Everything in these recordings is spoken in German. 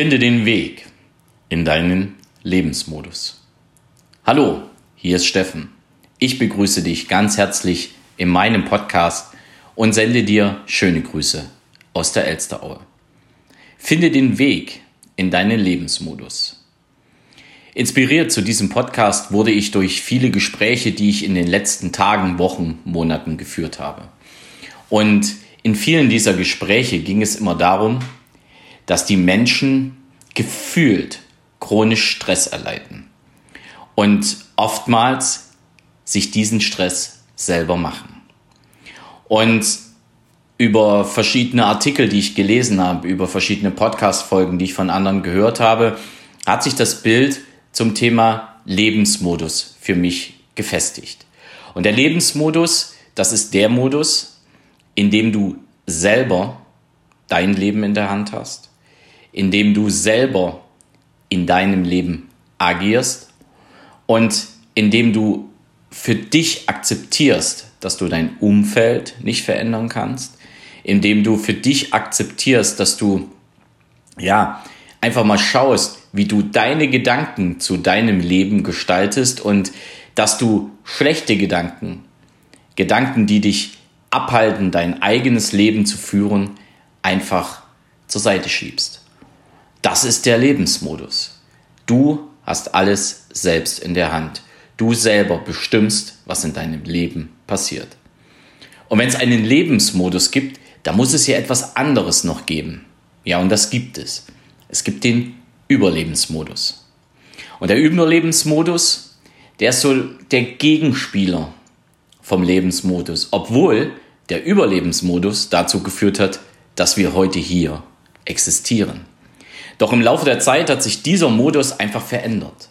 Finde den Weg in deinen Lebensmodus. Hallo, hier ist Steffen. Ich begrüße dich ganz herzlich in meinem Podcast und sende dir schöne Grüße aus der Elsteraue. Finde den Weg in deinen Lebensmodus. Inspiriert zu diesem Podcast wurde ich durch viele Gespräche, die ich in den letzten Tagen, Wochen, Monaten geführt habe. Und in vielen dieser Gespräche ging es immer darum, dass die Menschen gefühlt chronisch Stress erleiden und oftmals sich diesen Stress selber machen. Und über verschiedene Artikel, die ich gelesen habe, über verschiedene Podcast-Folgen, die ich von anderen gehört habe, hat sich das Bild zum Thema Lebensmodus für mich gefestigt. Und der Lebensmodus, das ist der Modus, in dem du selber dein Leben in der Hand hast, indem du selber in deinem Leben agierst und indem du für dich akzeptierst, dass du dein Umfeld nicht verändern kannst, indem du für dich akzeptierst, dass du ja einfach mal schaust, wie du deine Gedanken zu deinem Leben gestaltest und dass du schlechte Gedanken, Gedanken, die dich abhalten, dein eigenes Leben zu führen, einfach zur Seite schiebst. Das ist der Lebensmodus. Du hast alles selbst in der Hand. Du selber bestimmst, was in deinem Leben passiert. Und wenn es einen Lebensmodus gibt, da muss es ja etwas anderes noch geben. Ja, und das gibt es. Es gibt den Überlebensmodus. Und der Überlebensmodus, der ist so der Gegenspieler vom Lebensmodus, obwohl der Überlebensmodus dazu geführt hat, dass wir heute hier existieren. Doch im Laufe der Zeit hat sich dieser Modus einfach verändert.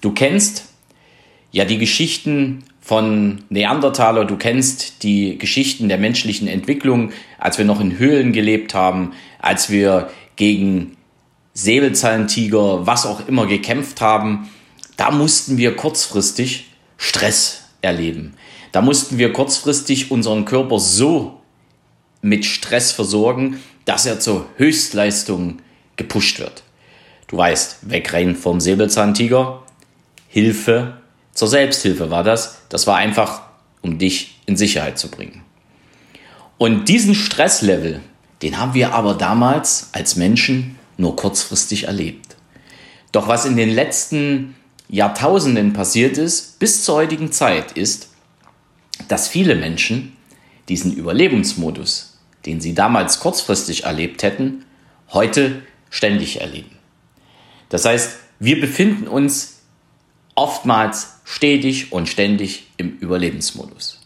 Du kennst ja die Geschichten von Neandertaler, du kennst die Geschichten der menschlichen Entwicklung, als wir noch in Höhlen gelebt haben, als wir gegen Säbelzahntiger, was auch immer gekämpft haben. Da mussten wir kurzfristig Stress erleben. Da mussten wir kurzfristig unseren Körper so mit Stress versorgen, dass er zur Höchstleistung gepusht wird. Du weißt, wegrennen vom Säbelzahntiger, Hilfe zur Selbsthilfe war das. Das war einfach, um dich in Sicherheit zu bringen. Und diesen Stresslevel, den haben wir aber damals als Menschen nur kurzfristig erlebt. Doch was in den letzten Jahrtausenden passiert ist, bis zur heutigen Zeit, ist, dass viele Menschen diesen Überlebensmodus, den sie damals kurzfristig erlebt hätten, heute ständig erleben. Das heißt, wir befinden uns oftmals stetig und ständig im Überlebensmodus.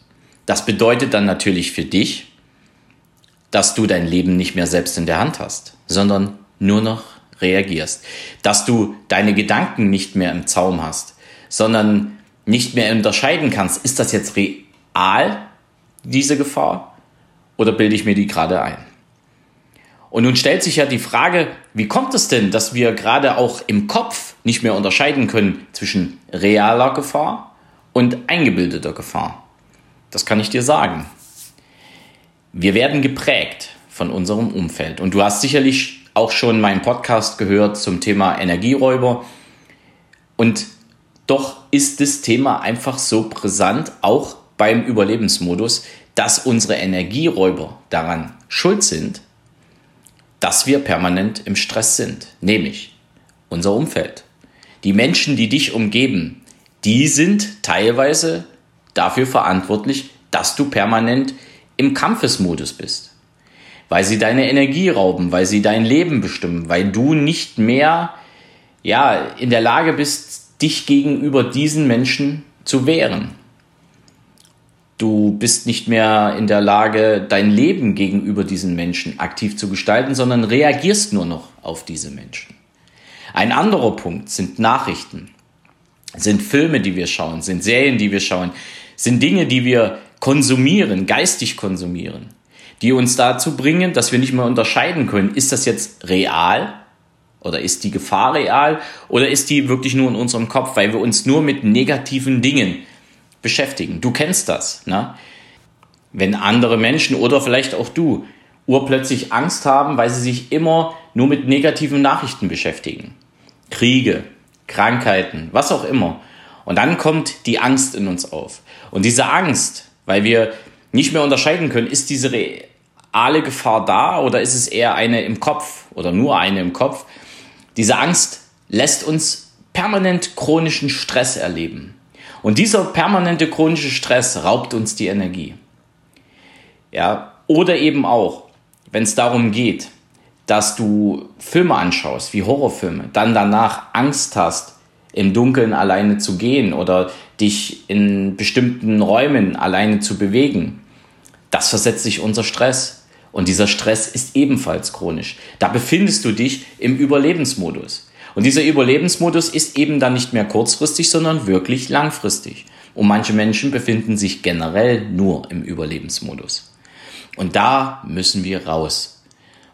Das bedeutet dann natürlich für dich, dass du dein Leben nicht mehr selbst in der Hand hast, sondern nur noch reagierst. Dass du deine Gedanken nicht mehr im Zaum hast, sondern nicht mehr unterscheiden kannst, ist das jetzt real, diese Gefahr, oder bilde ich mir die gerade ein? Und nun stellt sich ja die Frage, wie kommt es denn, dass wir gerade auch im Kopf nicht mehr unterscheiden können zwischen realer Gefahr und eingebildeter Gefahr? Das kann ich dir sagen. Wir werden geprägt von unserem Umfeld. Und du hast sicherlich auch schon meinen Podcast gehört zum Thema Energieräuber. Und doch ist das Thema einfach so brisant, auch beim Überlebensmodus, dass unsere Energieräuber daran schuld sind, dass wir permanent im Stress sind, nämlich unser Umfeld. Die Menschen, die dich umgeben, die sind teilweise dafür verantwortlich, dass du permanent im Kampfesmodus bist. Weil sie deine Energie rauben, weil sie dein Leben bestimmen, weil du nicht mehr ja, in der Lage bist, dich gegenüber diesen Menschen zu wehren. Du bist nicht mehr in der Lage, dein Leben gegenüber diesen Menschen aktiv zu gestalten, sondern reagierst nur noch auf diese Menschen. Ein anderer Punkt sind Nachrichten, sind Filme, die wir schauen, sind Serien, die wir schauen, sind Dinge, die wir konsumieren, geistig konsumieren, die uns dazu bringen, dass wir nicht mehr unterscheiden können, ist das jetzt real oder ist die Gefahr real oder ist die wirklich nur in unserem Kopf, weil wir uns nur mit negativen Dingen beschäftigen. Du kennst das. Ne? Wenn andere Menschen oder vielleicht auch du urplötzlich Angst haben, weil sie sich immer nur mit negativen Nachrichten beschäftigen. Kriege, Krankheiten, was auch immer. Und dann kommt die Angst in uns auf. Und diese Angst, weil wir nicht mehr unterscheiden können, ist diese reale Gefahr da oder ist es eher eine im Kopf oder nur eine im Kopf? Diese Angst lässt uns permanent chronischen Stress erleben. Und dieser permanente chronische Stress raubt uns die Energie. Ja, oder eben auch, wenn es darum geht, dass du Filme anschaust, wie Horrorfilme, dann danach Angst hast, im Dunkeln alleine zu gehen oder dich in bestimmten Räumen alleine zu bewegen, das versetzt dich unter Stress. Und dieser Stress ist ebenfalls chronisch. Da befindest du dich im Überlebensmodus. Und dieser Überlebensmodus ist eben dann nicht mehr kurzfristig, sondern wirklich langfristig. Und manche Menschen befinden sich generell nur im Überlebensmodus. Und da müssen wir raus.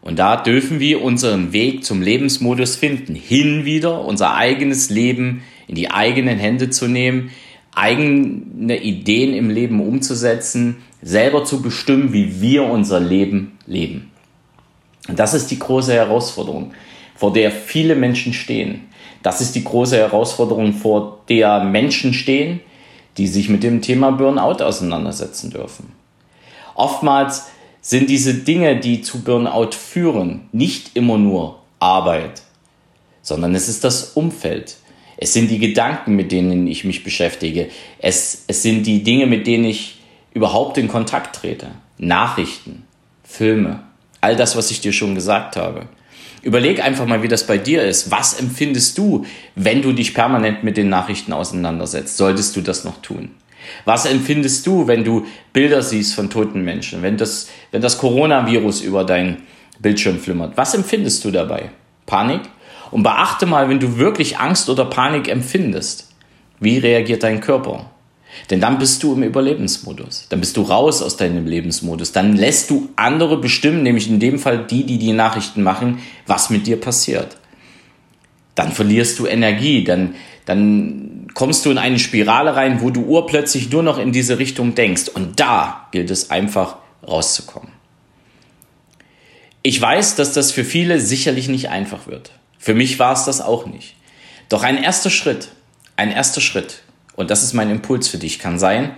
Und da dürfen wir unseren Weg zum Lebensmodus finden. Hin wieder unser eigenes Leben in die eigenen Hände zu nehmen, eigene Ideen im Leben umzusetzen, selber zu bestimmen, wie wir unser Leben leben. Und das ist die große Herausforderung, vor der viele Menschen stehen. Das ist die große Herausforderung, vor der Menschen stehen, die sich mit dem Thema Burnout auseinandersetzen dürfen. Oftmals sind diese Dinge, die zu Burnout führen, nicht immer nur Arbeit, sondern es ist das Umfeld. Es sind die Gedanken, mit denen ich mich beschäftige. Es, es sind die Dinge, mit denen ich überhaupt in Kontakt trete. Nachrichten, Filme, all das, was ich dir schon gesagt habe. Überleg einfach mal, wie das bei dir ist. Was empfindest du, wenn du dich permanent mit den Nachrichten auseinandersetzt? Solltest du das noch tun? Was empfindest du, wenn du Bilder siehst von toten Menschen, wenn das, wenn das Coronavirus über dein Bildschirm flimmert? Was empfindest du dabei? Panik? Und beachte mal, wenn du wirklich Angst oder Panik empfindest, wie reagiert dein Körper? Denn dann bist du im Überlebensmodus. Dann bist du raus aus deinem Lebensmodus. Dann lässt du andere bestimmen, nämlich in dem Fall die, die die Nachrichten machen, was mit dir passiert. Dann verlierst du Energie. Dann, dann kommst du in eine Spirale rein, wo du urplötzlich nur noch in diese Richtung denkst. Und da gilt es einfach rauszukommen. Ich weiß, dass das für viele sicherlich nicht einfach wird. Für mich war es das auch nicht. Doch ein erster Schritt, ein erster Schritt, und das ist mein Impuls für dich, kann sein,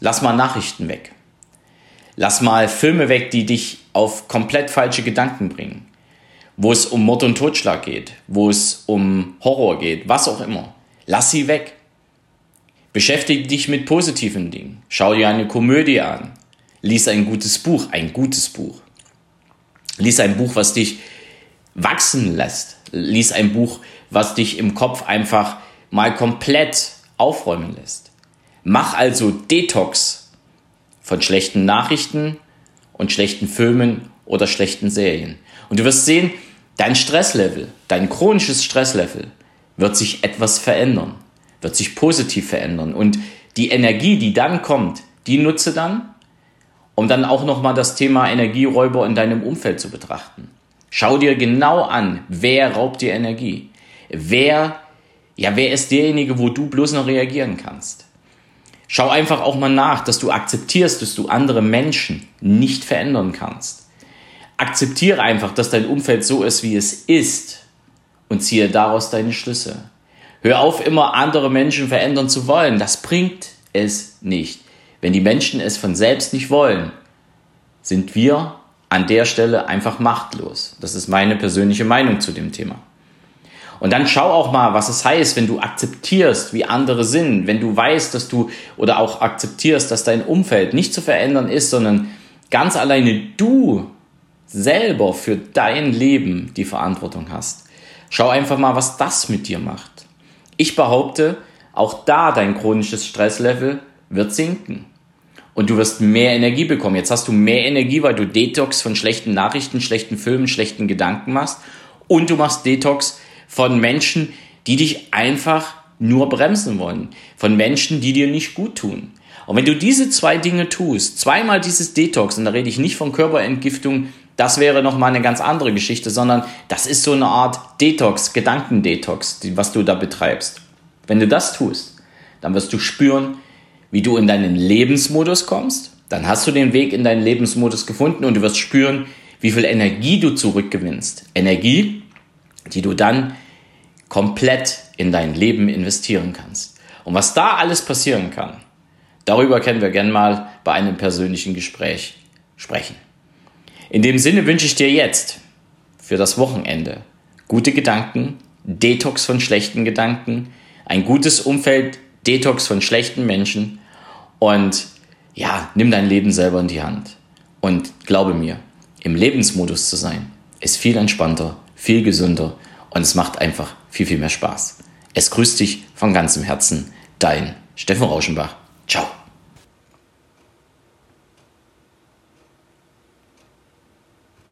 lass mal Nachrichten weg. Lass mal Filme weg, die dich auf komplett falsche Gedanken bringen. Wo es um Mord und Totschlag geht, wo es um Horror geht, was auch immer. Lass sie weg. Beschäftige dich mit positiven Dingen. Schau dir eine Komödie an. Lies ein gutes Buch, ein gutes Buch. Lies ein Buch, was dich wachsen lässt. Lies ein Buch, was dich im Kopf einfach mal komplett aufräumen lässt. Mach also Detox von schlechten Nachrichten und schlechten Filmen oder schlechten Serien. Und du wirst sehen, dein Stresslevel, dein chronisches Stresslevel wird sich etwas verändern, wird sich positiv verändern. Und die Energie, die dann kommt, die nutze dann, um dann auch nochmal das Thema Energieräuber in deinem Umfeld zu betrachten. Schau dir genau an, wer raubt dir Energie? Wer, ja, wer ist derjenige, wo du bloß noch reagieren kannst? Schau einfach auch mal nach, dass du akzeptierst, dass du andere Menschen nicht verändern kannst. Akzeptiere einfach, dass dein Umfeld so ist, wie es ist und ziehe daraus deine Schlüsse. Hör auf, immer andere Menschen verändern zu wollen. Das bringt es nicht. Wenn die Menschen es von selbst nicht wollen, sind wir an der Stelle einfach machtlos. Das ist meine persönliche Meinung zu dem Thema. Und dann schau auch mal, was es heißt, wenn du akzeptierst, wie andere sind, wenn du weißt, dass du oder auch akzeptierst, dass dein Umfeld nicht zu verändern ist, sondern ganz alleine du selber für dein Leben die Verantwortung hast. Schau einfach mal, was das mit dir macht. Ich behaupte, auch da dein chronisches Stresslevel wird sinken und du wirst mehr Energie bekommen. Jetzt hast du mehr Energie, weil du Detox von schlechten Nachrichten, schlechten Filmen, schlechten Gedanken machst und du machst Detox von Menschen, die dich einfach nur bremsen wollen, von Menschen, die dir nicht gut tun. Und wenn du diese zwei Dinge tust, zweimal dieses Detox, und da rede ich nicht von Körperentgiftung, das wäre nochmal eine ganz andere Geschichte, sondern das ist so eine Art Detox, Gedankendetox, was du da betreibst. Wenn du das tust, dann wirst du spüren, wie du in deinen Lebensmodus kommst, dann hast du den Weg in deinen Lebensmodus gefunden und du wirst spüren, wie viel Energie du zurückgewinnst. Energie, die du dann komplett in dein Leben investieren kannst. Und was da alles passieren kann, darüber können wir gern mal bei einem persönlichen Gespräch sprechen. In dem Sinne wünsche ich dir jetzt für das Wochenende gute Gedanken, Detox von schlechten Gedanken, ein gutes Umfeld, Detox von schlechten Menschen und ja, nimm dein Leben selber in die Hand. Und glaube mir, im Lebensmodus zu sein, ist viel entspannter, viel gesünder und es macht einfach viel, viel mehr Spaß. Es grüßt dich von ganzem Herzen, dein Steffen Rauschenbach. Ciao.